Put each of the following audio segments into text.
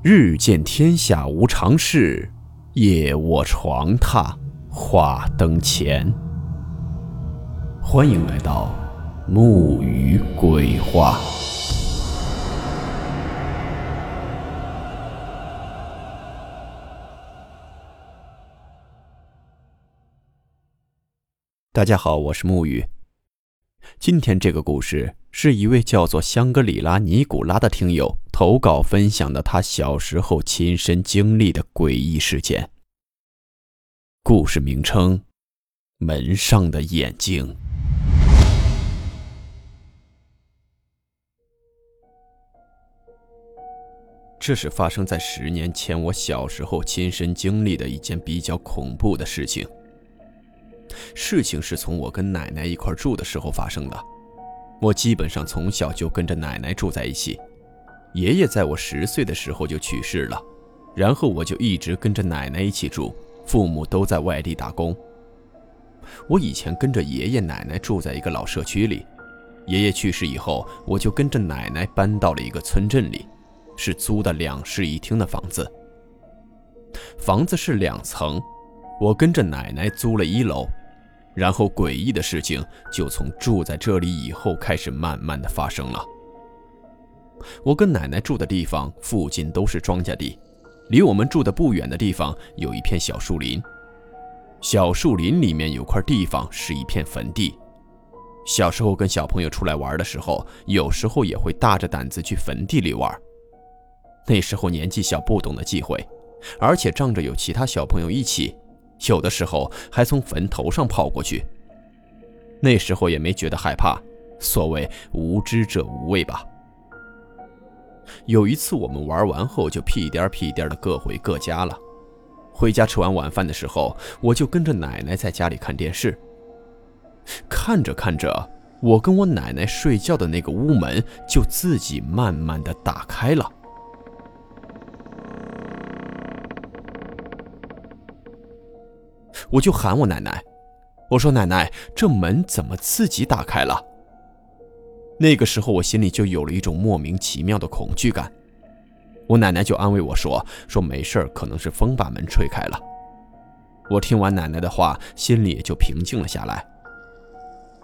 日见天下无常事，夜卧床榻话灯前。欢迎来到木鱼鬼话。大家好，我是木鱼。今天这个故事是一位叫做香格里拉尼古拉的听友投稿分享的他小时候亲身经历的诡异事件。故事名称：门上的眼睛。这是发生在十年前我小时候亲身经历的一件比较恐怖的事情。事情是从我跟奶奶一块住的时候发生的。我基本上从小就跟着奶奶住在一起，爷爷在我十岁的时候就去世了，然后我就一直跟着奶奶一起住，父母都在外地打工。我以前跟着爷爷奶奶住在一个老社区里，爷爷去世以后，我就跟着奶奶搬到了一个村镇里，是租的两室一厅的房子。房子是两层，我跟着奶奶租了一楼。然后诡异的事情就从住在这里以后开始慢慢的发生了。我跟奶奶住的地方附近都是庄稼地，离我们住的不远的地方有一片小树林。小树林里面有块地方是一片坟地。小时候跟小朋友出来玩的时候，有时候也会大着胆子去坟地里玩。那时候年纪小，不懂得忌讳，而且仗着有其他小朋友一起。有的时候还从坟头上跑过去。那时候也没觉得害怕，所谓无知者无畏吧。有一次我们玩完后就屁颠屁颠的各回各家了。回家吃完晚饭的时候，我就跟着奶奶在家里看电视。看着看着，我跟我奶奶睡觉的那个屋门就自己慢慢的打开了。我就喊我奶奶，我说：“奶奶，这门怎么自己打开了？”那个时候我心里就有了一种莫名其妙的恐惧感。我奶奶就安慰我说：“说没事可能是风把门吹开了。”我听完奶奶的话，心里也就平静了下来。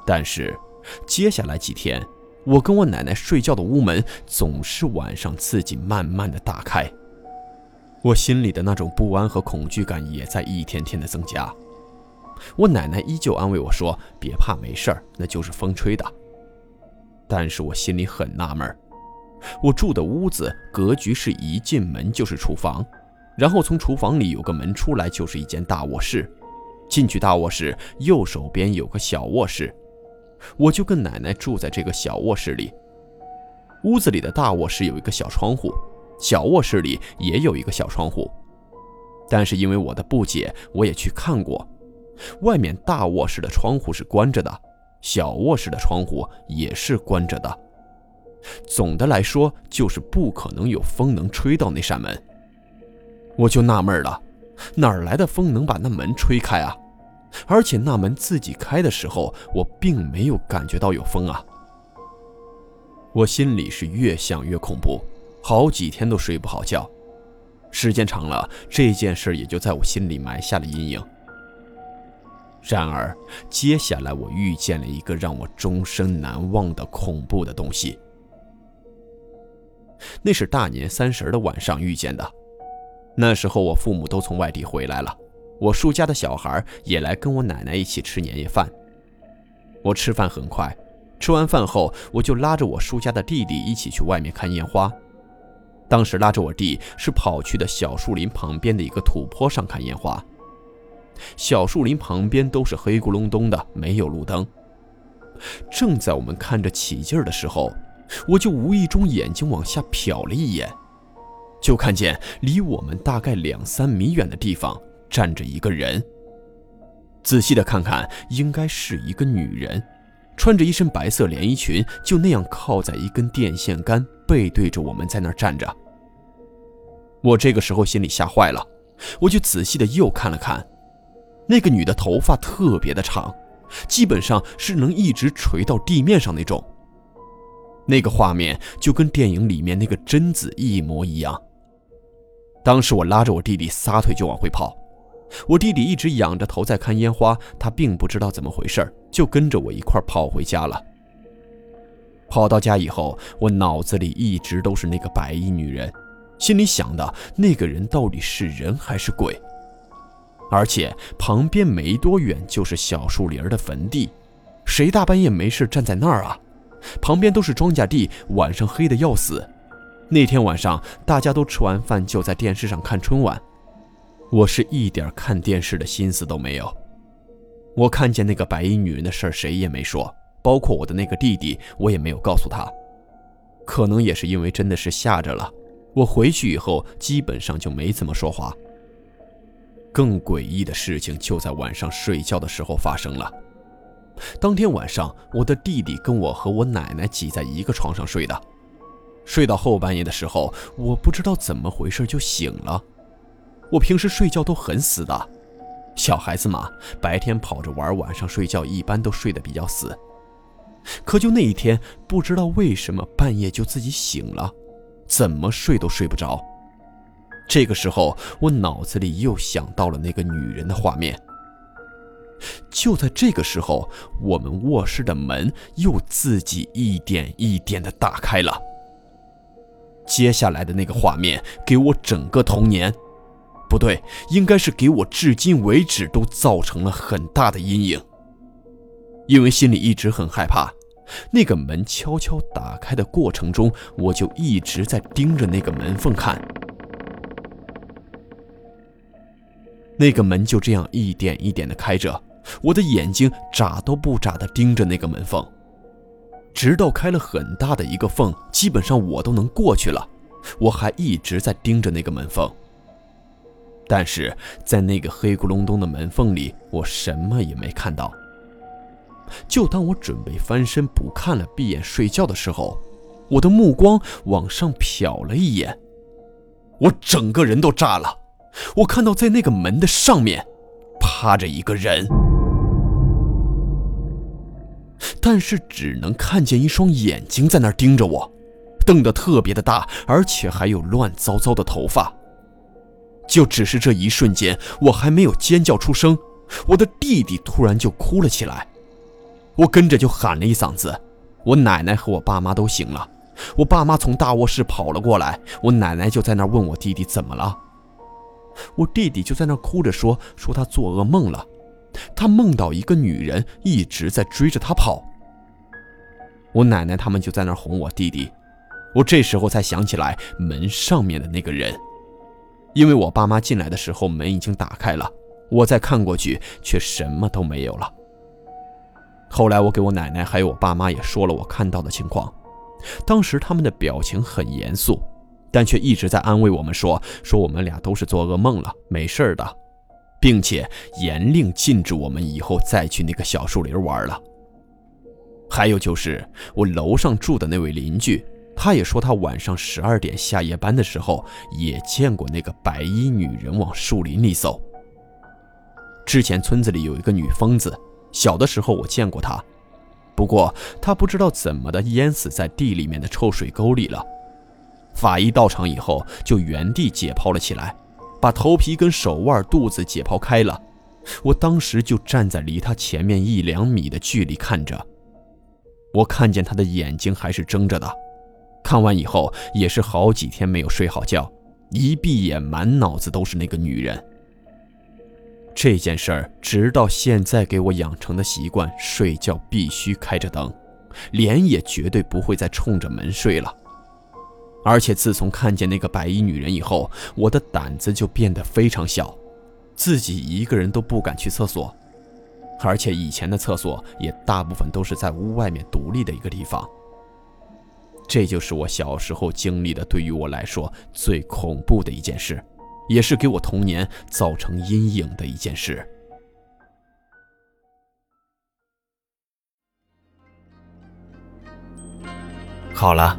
但是接下来几天，我跟我奶奶睡觉的屋门总是晚上自己慢慢的打开。我心里的那种不安和恐惧感也在一天天的增加。我奶奶依旧安慰我说：“别怕，没事儿，那就是风吹的。”但是我心里很纳闷我住的屋子格局是一进门就是厨房，然后从厨房里有个门出来就是一间大卧室，进去大卧室右手边有个小卧室，我就跟奶奶住在这个小卧室里。屋子里的大卧室有一个小窗户。小卧室里也有一个小窗户，但是因为我的不解，我也去看过，外面大卧室的窗户是关着的，小卧室的窗户也是关着的。总的来说，就是不可能有风能吹到那扇门。我就纳闷了，哪儿来的风能把那门吹开啊？而且那门自己开的时候，我并没有感觉到有风啊。我心里是越想越恐怖。好几天都睡不好觉，时间长了，这件事也就在我心里埋下了阴影。然而，接下来我遇见了一个让我终生难忘的恐怖的东西。那是大年三十的晚上遇见的，那时候我父母都从外地回来了，我叔家的小孩也来跟我奶奶一起吃年夜饭。我吃饭很快，吃完饭后，我就拉着我叔家的弟弟一起去外面看烟花。当时拉着我弟是跑去的小树林旁边的一个土坡上看烟花。小树林旁边都是黑咕隆咚的，没有路灯。正在我们看着起劲儿的时候，我就无意中眼睛往下瞟了一眼，就看见离我们大概两三米远的地方站着一个人。仔细的看看，应该是一个女人，穿着一身白色连衣裙，就那样靠在一根电线杆。背对着我们在那儿站着，我这个时候心里吓坏了，我就仔细的又看了看，那个女的头发特别的长，基本上是能一直垂到地面上那种。那个画面就跟电影里面那个贞子一模一样，当时我拉着我弟弟撒腿就往回跑，我弟弟一直仰着头在看烟花，他并不知道怎么回事，就跟着我一块跑回家了。跑到家以后，我脑子里一直都是那个白衣女人，心里想的那个人到底是人还是鬼？而且旁边没多远就是小树林的坟地，谁大半夜没事站在那儿啊？旁边都是庄稼地，晚上黑的要死。那天晚上大家都吃完饭就在电视上看春晚，我是一点看电视的心思都没有。我看见那个白衣女人的事儿，谁也没说。包括我的那个弟弟，我也没有告诉他。可能也是因为真的是吓着了，我回去以后基本上就没怎么说话。更诡异的事情就在晚上睡觉的时候发生了。当天晚上，我的弟弟跟我和我奶奶挤在一个床上睡的，睡到后半夜的时候，我不知道怎么回事就醒了。我平时睡觉都很死的，小孩子嘛，白天跑着玩，晚上睡觉一般都睡得比较死。可就那一天，不知道为什么半夜就自己醒了，怎么睡都睡不着。这个时候，我脑子里又想到了那个女人的画面。就在这个时候，我们卧室的门又自己一点一点的打开了。接下来的那个画面，给我整个童年，不对，应该是给我至今为止都造成了很大的阴影。因为心里一直很害怕，那个门悄悄打开的过程中，我就一直在盯着那个门缝看。那个门就这样一点一点的开着，我的眼睛眨都不眨的盯着那个门缝，直到开了很大的一个缝，基本上我都能过去了，我还一直在盯着那个门缝。但是在那个黑咕隆咚的门缝里，我什么也没看到。就当我准备翻身不看了，闭眼睡觉的时候，我的目光往上瞟了一眼，我整个人都炸了。我看到在那个门的上面趴着一个人，但是只能看见一双眼睛在那儿盯着我，瞪得特别的大，而且还有乱糟糟的头发。就只是这一瞬间，我还没有尖叫出声，我的弟弟突然就哭了起来。我跟着就喊了一嗓子，我奶奶和我爸妈都醒了。我爸妈从大卧室跑了过来，我奶奶就在那问我弟弟怎么了。我弟弟就在那哭着说：“说他做噩梦了，他梦到一个女人一直在追着他跑。”我奶奶他们就在那哄我弟弟。我这时候才想起来门上面的那个人，因为我爸妈进来的时候门已经打开了，我再看过去却什么都没有了。后来我给我奶奶还有我爸妈也说了我看到的情况，当时他们的表情很严肃，但却一直在安慰我们说说我们俩都是做噩梦了，没事的，并且严令禁止我们以后再去那个小树林玩了。还有就是我楼上住的那位邻居，他也说他晚上十二点下夜班的时候也见过那个白衣女人往树林里走。之前村子里有一个女疯子。小的时候我见过她，不过她不知道怎么的淹死在地里面的臭水沟里了。法医到场以后，就原地解剖了起来，把头皮跟手腕、肚子解剖开了。我当时就站在离他前面一两米的距离看着，我看见他的眼睛还是睁着的。看完以后也是好几天没有睡好觉，一闭眼满脑子都是那个女人。这件事儿，直到现在给我养成的习惯，睡觉必须开着灯，脸也绝对不会再冲着门睡了。而且自从看见那个白衣女人以后，我的胆子就变得非常小，自己一个人都不敢去厕所，而且以前的厕所也大部分都是在屋外面独立的一个地方。这就是我小时候经历的，对于我来说最恐怖的一件事。也是给我童年造成阴影的一件事。好了，